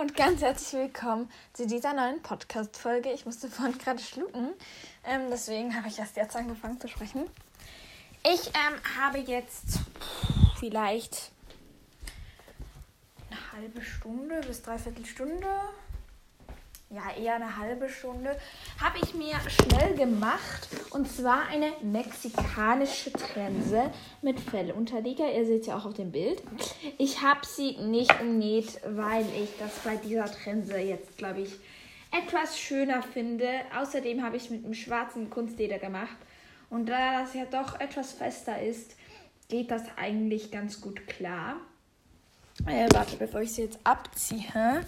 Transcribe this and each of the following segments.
Und ganz herzlich willkommen zu dieser neuen Podcast-Folge. Ich musste vorhin gerade schlucken, ähm, deswegen habe ich erst jetzt angefangen zu sprechen. Ich ähm, habe jetzt vielleicht eine halbe Stunde bis dreiviertel Stunde ja, eher eine halbe Stunde, habe ich mir schnell gemacht. Und zwar eine mexikanische Trense mit Fellunterlieger. Ihr seht ja auch auf dem Bild. Ich habe sie nicht genäht, weil ich das bei dieser Trense jetzt, glaube ich, etwas schöner finde. Außerdem habe ich mit einem schwarzen Kunstleder gemacht. Und da das ja doch etwas fester ist, geht das eigentlich ganz gut klar. Äh, warte, bevor ich sie jetzt abziehe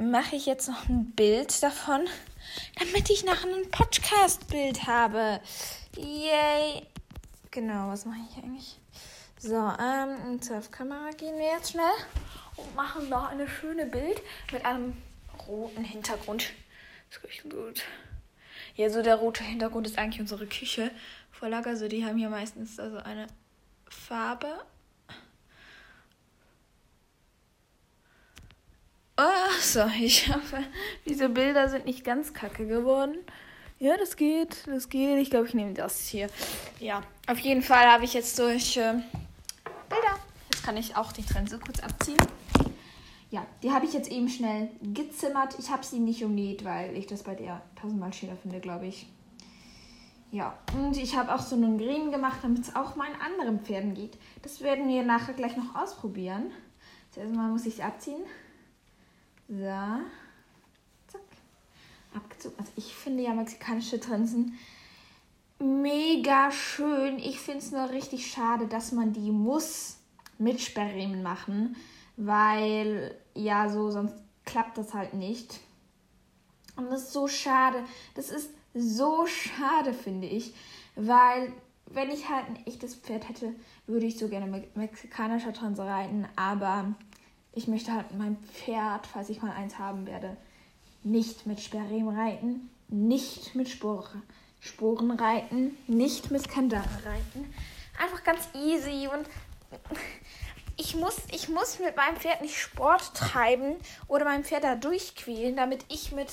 mache ich jetzt noch ein Bild davon, damit ich nachher ein Podcast-Bild habe. Yay! Genau, was mache ich eigentlich? So, ähm, zur Kamera gehen wir jetzt schnell und machen noch eine schöne Bild mit einem roten Hintergrund. Das riecht gut. Ja, so der rote Hintergrund ist eigentlich unsere Küche. Vorlage, also die haben hier meistens also eine Farbe Oh, so, ich hoffe, diese Bilder sind nicht ganz kacke geworden. Ja, das geht, das geht. Ich glaube, ich nehme das hier. Ja, auf jeden Fall habe ich jetzt solche Bilder. Jetzt kann ich auch die Trense kurz abziehen. Ja, die habe ich jetzt eben schnell gezimmert. Ich habe sie nicht umnäht, weil ich das bei der tausendmal schöner finde, glaube ich. Ja, und ich habe auch so einen Green gemacht, damit es auch meinen anderen Pferden geht. Das werden wir nachher gleich noch ausprobieren. Zuerst mal muss ich sie abziehen. So. Zack. Abgezogen. Also ich finde ja mexikanische Trensen mega schön. Ich finde es nur richtig schade, dass man die muss mit Sperrriemen machen, weil ja so sonst klappt das halt nicht. Und das ist so schade. Das ist so schade, finde ich, weil wenn ich halt ein echtes Pferd hätte, würde ich so gerne mit mexikanischer Trense reiten, aber ich möchte halt mein Pferd, falls ich mal eins haben werde, nicht mit Sperrriemen reiten, nicht mit Spor Sporen reiten, nicht mit Kandare reiten. Einfach ganz easy und ich muss, ich muss mit meinem Pferd nicht Sport treiben oder mein Pferd da durchquälen, damit ich mit,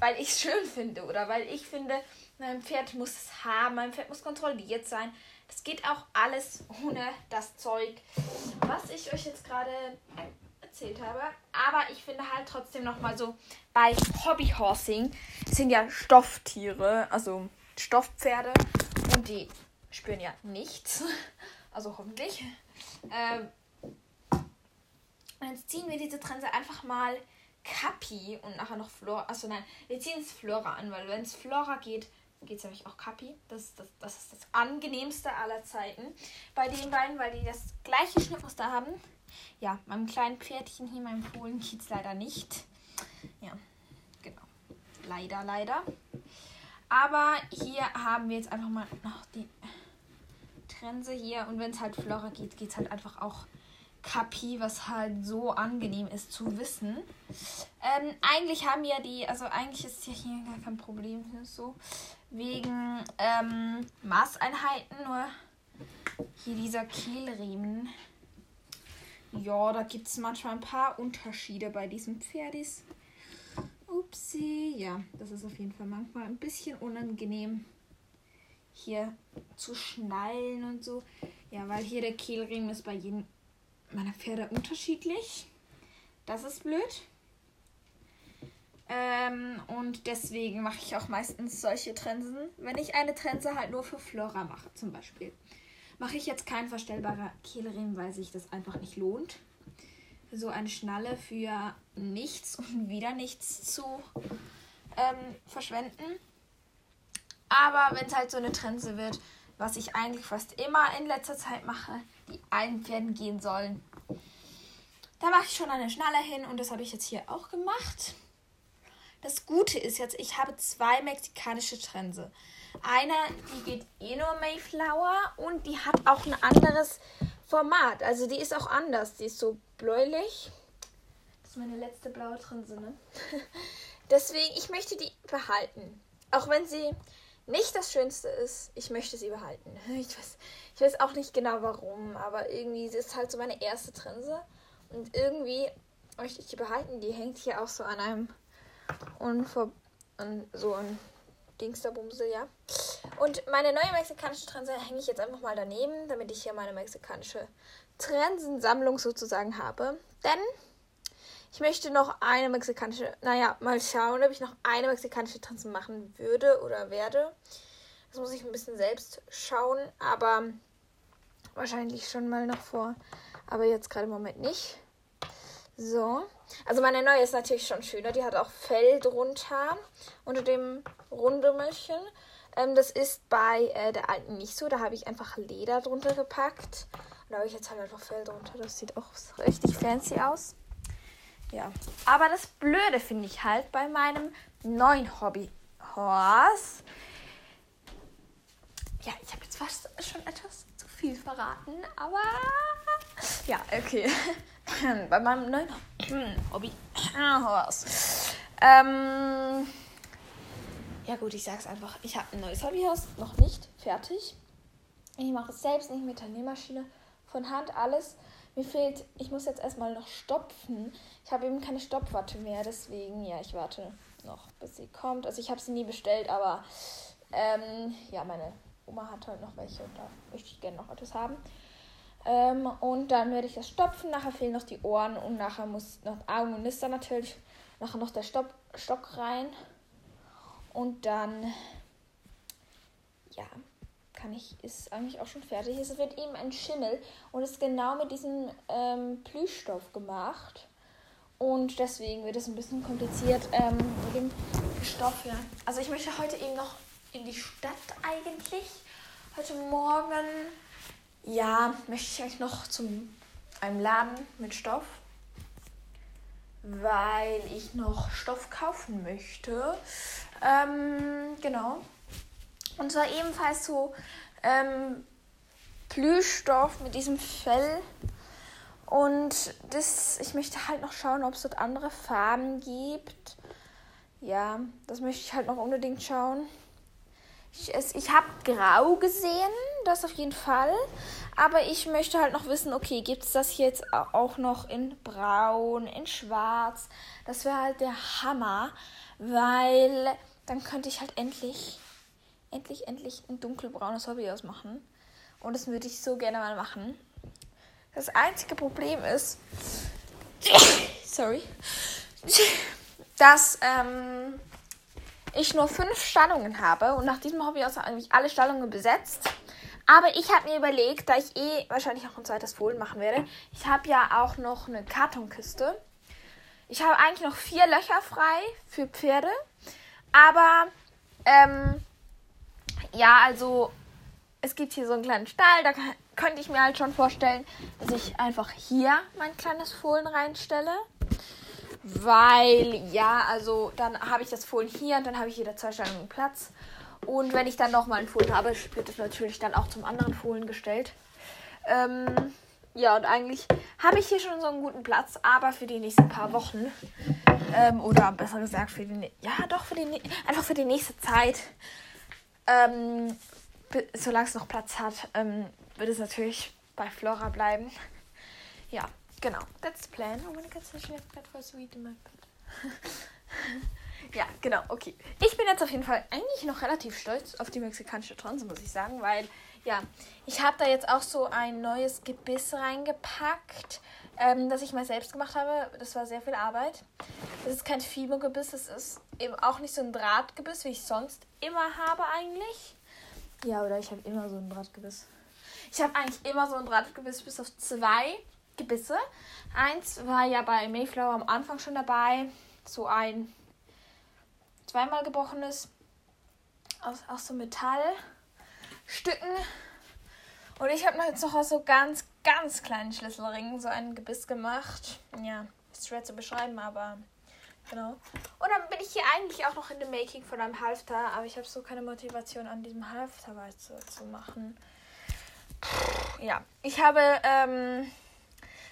weil ich es schön finde oder weil ich finde, mein Pferd muss es haben, mein Pferd muss kontrolliert sein. Das geht auch alles ohne das Zeug, was ich euch jetzt gerade erzählt habe. Aber ich finde halt trotzdem nochmal so, bei Hobbyhorsing sind ja Stofftiere, also Stoffpferde. Und die spüren ja nichts. Also hoffentlich. Ähm, jetzt ziehen wir diese Trense einfach mal Kapi und nachher noch Flora. Achso, nein, wir ziehen es Flora an, weil wenn es Flora geht, geht es nämlich auch Kapi. Das, das, das ist das angenehmste aller Zeiten bei den beiden, weil die das gleiche Schnittmuster haben. Ja, meinem kleinen Pferdchen hier, meinem Polen, geht es leider nicht. Ja, genau. Leider, leider. Aber hier haben wir jetzt einfach mal noch die Trense hier. Und wenn es halt Flora geht, geht es halt einfach auch Kapi, was halt so angenehm ist zu wissen. Ähm, eigentlich haben ja die, also eigentlich ist ja hier gar kein Problem so wegen ähm, Maßeinheiten, nur hier dieser Kehlriemen. Ja, da gibt es manchmal ein paar Unterschiede bei diesen Pferdis. Upsi, ja, das ist auf jeden Fall manchmal ein bisschen unangenehm hier zu schnallen und so. Ja, weil hier der Kehlriemen ist bei jedem meiner Pferde unterschiedlich. Das ist blöd. Ähm, und deswegen mache ich auch meistens solche Trensen, wenn ich eine Trense halt nur für Flora mache, zum Beispiel. Mache ich jetzt kein verstellbarer Kehlriemen, weil sich das einfach nicht lohnt. So eine Schnalle für nichts und wieder nichts zu ähm, verschwenden. Aber wenn es halt so eine Trense wird, was ich eigentlich fast immer in letzter Zeit mache, die allen Pferden gehen sollen, da mache ich schon eine Schnalle hin und das habe ich jetzt hier auch gemacht. Das Gute ist jetzt, ich habe zwei mexikanische Trense. Eine, die geht eh nur Mayflower und die hat auch ein anderes Format. Also die ist auch anders. Die ist so bläulich. Das ist meine letzte blaue Trense, ne? Deswegen, ich möchte die behalten. Auch wenn sie nicht das Schönste ist, ich möchte sie behalten. Ich weiß, ich weiß auch nicht genau warum, aber irgendwie ist es halt so meine erste Trense. Und irgendwie möchte ich die behalten. Die hängt hier auch so an einem Unver an so ein Dingsterbumsel, ja. Und meine neue mexikanische Trense hänge ich jetzt einfach mal daneben, damit ich hier meine mexikanische Trensensammlung sozusagen habe. Denn ich möchte noch eine mexikanische, naja, mal schauen, ob ich noch eine mexikanische Trense machen würde oder werde. Das muss ich ein bisschen selbst schauen, aber wahrscheinlich schon mal noch vor. Aber jetzt gerade im Moment nicht. So. Also meine neue ist natürlich schon schöner. Die hat auch Fell drunter unter dem Rundümmelchen. Ähm, das ist bei äh, der alten nicht so. Da habe ich einfach Leder drunter gepackt. Und da habe ich jetzt halt einfach Fell drunter. Das sieht auch richtig fancy aus. Ja. Aber das Blöde finde ich halt bei meinem neuen Hobby Horse. Ja, ich habe jetzt fast schon etwas viel verraten, aber ja, okay. bei meinem neuen Hobby Horse. Ähm, ja gut, ich sag's einfach. Ich habe ein neues Hobbyhaus, noch nicht fertig. Ich mache es selbst nicht mit der Nähmaschine, von Hand alles. Mir fehlt, ich muss jetzt erstmal noch stopfen. Ich habe eben keine Stopfwatte mehr, deswegen, ja, ich warte noch, bis sie kommt. Also ich habe sie nie bestellt, aber ähm, ja, meine Oma hat halt noch welche und da möchte ich gerne noch etwas haben. Ähm, und dann werde ich das stopfen. Nachher fehlen noch die Ohren und nachher muss noch Augen und Nister natürlich. Nachher noch der Stopp, Stock rein. Und dann, ja, kann ich, ist eigentlich auch schon fertig. Es wird eben ein Schimmel und ist genau mit diesem ähm, Plüschstoff gemacht. Und deswegen wird es ein bisschen kompliziert ähm, mit dem Stoff. Ja. Also ich möchte heute eben noch in die Stadt eigentlich. Heute Morgen, ja, möchte ich eigentlich noch zum einem Laden mit Stoff, weil ich noch Stoff kaufen möchte. Ähm, genau. Und zwar ebenfalls so ähm, Plüschstoff mit diesem Fell. Und das, ich möchte halt noch schauen, ob es dort andere Farben gibt. Ja, das möchte ich halt noch unbedingt schauen. Ich, ich habe grau gesehen, das auf jeden Fall. Aber ich möchte halt noch wissen, okay, gibt es das jetzt auch noch in braun, in schwarz? Das wäre halt der Hammer, weil dann könnte ich halt endlich, endlich, endlich ein dunkelbraunes Hobby ausmachen. Und das würde ich so gerne mal machen. Das einzige Problem ist, sorry, dass ähm, ich nur fünf Stallungen habe und nach diesem Hobby aus eigentlich alle Stallungen besetzt. Aber ich habe mir überlegt, da ich eh wahrscheinlich auch ein zweites Fohlen machen werde, ich habe ja auch noch eine Kartonkiste. Ich habe eigentlich noch vier Löcher frei für Pferde. Aber, ähm, ja, also, es gibt hier so einen kleinen Stall, da kann, könnte ich mir halt schon vorstellen, dass ich einfach hier mein kleines Fohlen reinstelle. Weil, ja, also, dann habe ich das Fohlen hier und dann habe ich hier zwei Stellungen Platz. Und wenn ich dann nochmal ein Fohlen habe, wird es natürlich dann auch zum anderen Fohlen gestellt. Ähm, ja, und eigentlich habe ich hier schon so einen guten Platz, aber für die nächsten paar Wochen, ähm, oder besser gesagt, für die, ja, doch, für die, einfach für die nächste Zeit, ähm, solange es noch Platz hat, ähm, wird es natürlich bei Flora bleiben. Ja, genau. That's the plan. Oh, meine Katze ist got sweet in my bed. ja, genau, okay. Ich bin jetzt auf jeden Fall eigentlich noch relativ stolz auf die mexikanische Transe, muss ich sagen, weil ja, ich habe da jetzt auch so ein neues Gebiss reingepackt, ähm, das ich mal selbst gemacht habe. Das war sehr viel Arbeit. Das ist kein Fimo-Gebiss, das ist eben auch nicht so ein Drahtgebiss, wie ich sonst immer habe eigentlich. Ja, oder ich habe immer so ein Drahtgebiss. Ich habe eigentlich immer so ein Drahtgebiss bis auf zwei Gebisse. Eins war ja bei Mayflower am Anfang schon dabei. So ein zweimal gebrochenes aus, aus so Metall. Stücken. Und ich habe jetzt noch aus so ganz, ganz kleinen Schlüsselringen so ein Gebiss gemacht. Ja, ist schwer zu beschreiben, aber genau. Und dann bin ich hier eigentlich auch noch in dem Making von einem Halfter, aber ich habe so keine Motivation, an diesem Halfter weiterzumachen. Ja, ich habe ähm,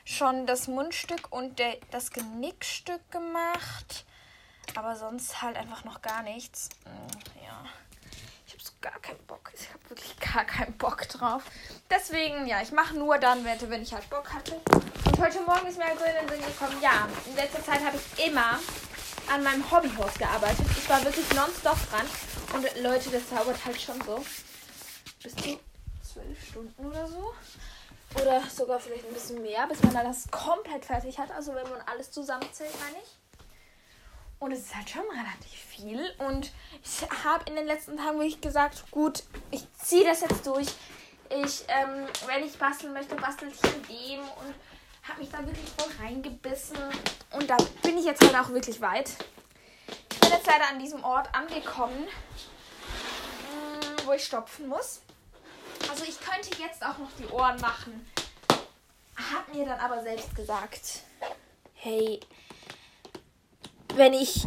schon das Mundstück und der, das Genickstück gemacht, aber sonst halt einfach noch gar nichts. Hm, ja habe so gar keinen Bock. Ich habe wirklich gar keinen Bock drauf. Deswegen, ja, ich mache nur dann Wette, wenn ich halt Bock hatte. Und heute Morgen ist mir halt so in den Sinn gekommen, ja, in letzter Zeit habe ich immer an meinem Hobbyhaus gearbeitet. Ich war wirklich nonstop dran. Und Leute, das dauert halt schon so bis zu zwölf Stunden oder so. Oder sogar vielleicht ein bisschen mehr, bis man dann das komplett fertig hat. Also wenn man alles zusammenzählt, meine ich. Und es ist halt schon relativ viel. Und ich habe in den letzten Tagen wirklich gesagt, gut, ich ziehe das jetzt durch. Ich, ähm, wenn ich basteln möchte, bastel ich in dem und habe mich da wirklich voll reingebissen. Und da bin ich jetzt halt auch wirklich weit. Ich bin jetzt leider an diesem Ort angekommen, mm, wo ich stopfen muss. Also ich könnte jetzt auch noch die Ohren machen. Hat mir dann aber selbst gesagt, hey, wenn ich,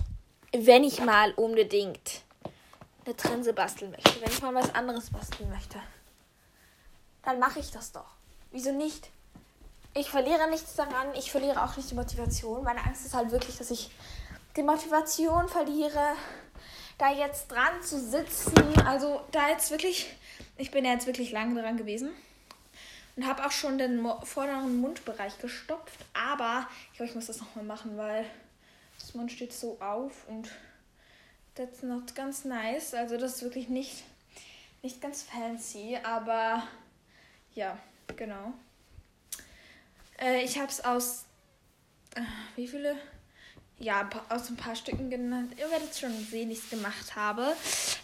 wenn ich mal unbedingt eine Trense basteln möchte, wenn ich mal was anderes basteln möchte, dann mache ich das doch. Wieso nicht? Ich verliere nichts daran, ich verliere auch nicht die Motivation. Meine Angst ist halt wirklich, dass ich die Motivation verliere, da jetzt dran zu sitzen. Also da jetzt wirklich, ich bin ja jetzt wirklich lange dran gewesen und habe auch schon den vorderen Mundbereich gestopft. Aber ich glaube, ich muss das nochmal machen, weil das Mund steht so auf und das ist noch ganz nice. Also das ist wirklich nicht, nicht ganz fancy, aber ja, genau. Äh, ich habe es aus, äh, wie viele? Ja, aus ein paar Stücken genannt. Ihr werdet schon sehen, ich es gemacht habe.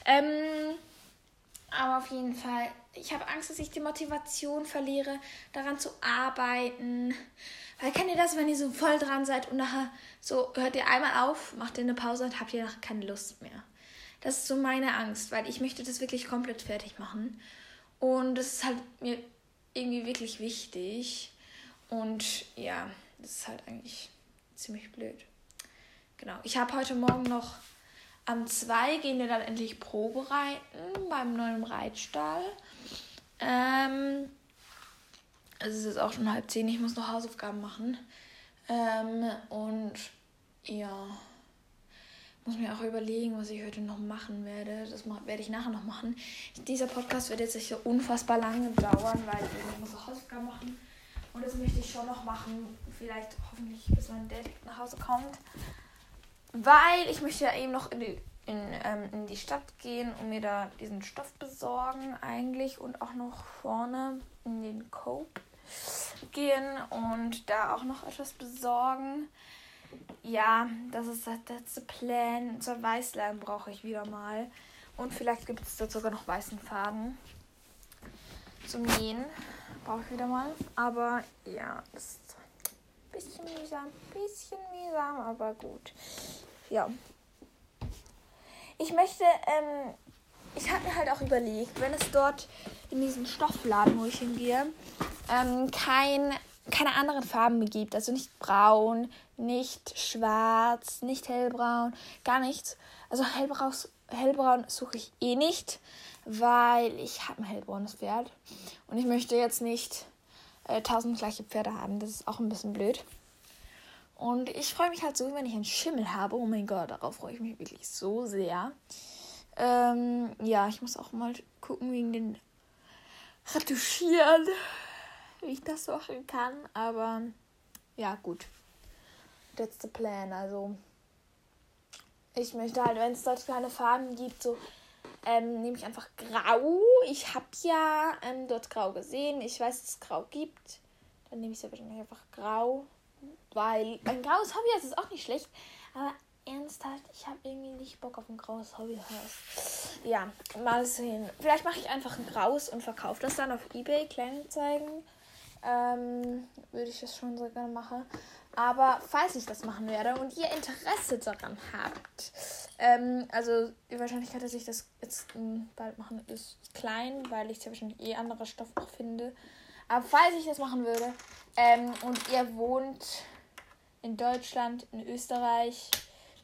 Ähm, aber auf jeden Fall, ich habe Angst, dass ich die Motivation verliere, daran zu arbeiten. Weil kennt ihr das, wenn ihr so voll dran seid und nachher so hört ihr einmal auf, macht ihr eine Pause und habt ihr nachher keine Lust mehr. Das ist so meine Angst, weil ich möchte das wirklich komplett fertig machen. Und das ist halt mir irgendwie wirklich wichtig. Und ja, das ist halt eigentlich ziemlich blöd. Genau. Ich habe heute Morgen noch am 2 gehen wir dann endlich Probe reiten beim neuen Reitstall. Ähm, es ist jetzt auch schon halb zehn, ich muss noch Hausaufgaben machen. Ähm, und ja, muss mir auch überlegen, was ich heute noch machen werde. Das werde ich nachher noch machen. Dieser Podcast wird jetzt sicher unfassbar lange dauern, weil ich muss auch Hausaufgaben machen. Und das möchte ich schon noch machen. Vielleicht hoffentlich, bis mein Dad nach Hause kommt. Weil ich möchte ja eben noch in die, in, ähm, in die Stadt gehen und mir da diesen Stoff besorgen eigentlich. Und auch noch vorne in den Cope gehen und da auch noch etwas besorgen. Ja, das ist das letzte Plan. Zur Weißlein brauche ich wieder mal. Und vielleicht gibt es da sogar noch weißen Faden zum Nähen. Brauche ich wieder mal. Aber ja, ist ein bisschen mühsam. bisschen mühsam, aber gut. Ja. Ich möchte, ähm, ich habe mir halt auch überlegt, wenn es dort in diesem Stoffladen, wo ich hingehe, ähm, kein, keine anderen Farben gibt. Also nicht braun, nicht schwarz, nicht hellbraun, gar nichts. Also hellbraun, hellbraun suche ich eh nicht, weil ich habe ein hellbraunes Pferd. Und ich möchte jetzt nicht äh, tausend gleiche Pferde haben. Das ist auch ein bisschen blöd. Und ich freue mich halt so, wenn ich einen Schimmel habe. Oh mein Gott, darauf freue ich mich wirklich so sehr. Ähm, ja, ich muss auch mal gucken wegen den Retuschieren wie ich das machen kann. Aber ja, gut. That's the plan. Also, ich möchte halt, wenn es dort keine Farben gibt, so ähm, nehme ich einfach grau. Ich habe ja ähm, dort grau gesehen. Ich weiß, dass es grau gibt. Dann nehme ich es wahrscheinlich einfach grau. Weil ein graues Hobby ist auch nicht schlecht. Aber ernsthaft, ich habe irgendwie nicht Bock auf ein graues Hobbyhaus. Ja, mal sehen. Vielleicht mache ich einfach ein graues und verkaufe das dann auf Ebay, Kleinanzeigen ähm, würde ich das schon so gerne machen. Aber falls ich das machen werde und ihr Interesse daran habt, ähm, also die Wahrscheinlichkeit, dass ich das jetzt ähm, bald machen, ist klein, weil ich ja wahrscheinlich eh anderer Stoff noch finde. Aber falls ich das machen würde ähm, und ihr wohnt in Deutschland, in Österreich,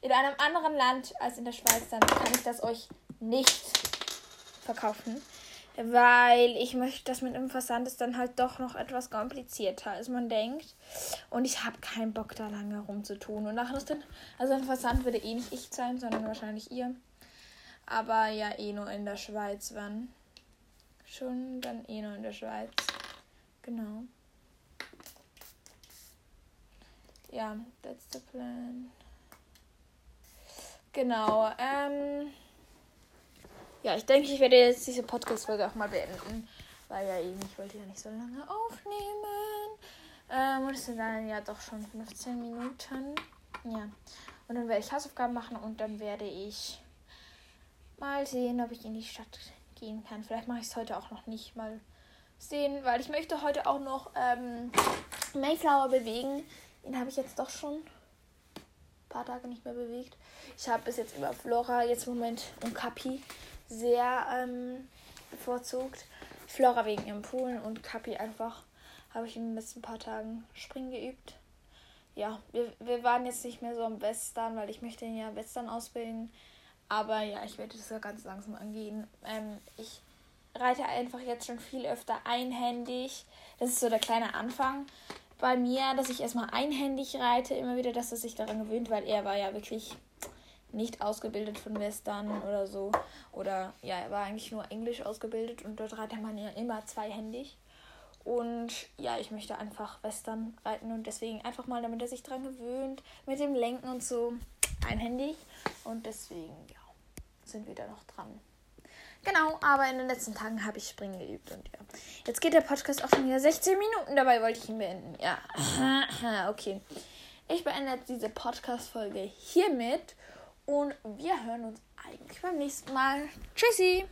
in einem anderen Land als in der Schweiz, dann kann ich das euch nicht verkaufen weil ich möchte, dass mit dem Versand ist dann halt doch noch etwas komplizierter, als man denkt. Und ich habe keinen Bock, da lange rumzutun. Und nachher ist dann, also ein Versand würde eh nicht ich sein, sondern wahrscheinlich ihr. Aber ja, eh nur in der Schweiz, wann? Schon dann eh nur in der Schweiz. Genau. Ja, that's the plan. Genau. Ähm, ja, ich denke, ich werde jetzt diese Podcast-Folge auch mal beenden. Weil ja eben, ich wollte ja nicht so lange aufnehmen. Ähm, und es sind dann ja doch schon 15 Minuten. Ja. Und dann werde ich Hausaufgaben machen und dann werde ich mal sehen, ob ich in die Stadt gehen kann. Vielleicht mache ich es heute auch noch nicht mal sehen, weil ich möchte heute auch noch ähm, Mayflower bewegen. Den habe ich jetzt doch schon ein paar Tage nicht mehr bewegt. Ich habe bis jetzt über Flora jetzt im Moment und Kapi sehr ähm, bevorzugt. Flora wegen ihrem Pool und Kapi einfach habe ich in den letzten paar Tagen Springen geübt. Ja, wir, wir waren jetzt nicht mehr so am Western, weil ich möchte ihn ja Western ausbilden. Aber ja, ich werde das ja ganz langsam angehen. Ähm, ich reite einfach jetzt schon viel öfter einhändig. Das ist so der kleine Anfang bei mir, dass ich erstmal einhändig reite, immer wieder, dass er sich daran gewöhnt, weil er war ja wirklich nicht ausgebildet von Western oder so. Oder ja, er war eigentlich nur Englisch ausgebildet und dort reitet man ja immer zweihändig. Und ja, ich möchte einfach Western reiten und deswegen einfach mal, damit er sich daran gewöhnt, mit dem Lenken und so einhändig. Und deswegen, ja, sind wir da noch dran. Genau, aber in den letzten Tagen habe ich Springen geübt und ja. Jetzt geht der Podcast auch schon wieder 16 Minuten, dabei wollte ich ihn beenden. Ja, okay. Ich beende diese Podcast-Folge hiermit und wir hören uns eigentlich beim nächsten Mal. Tschüssi!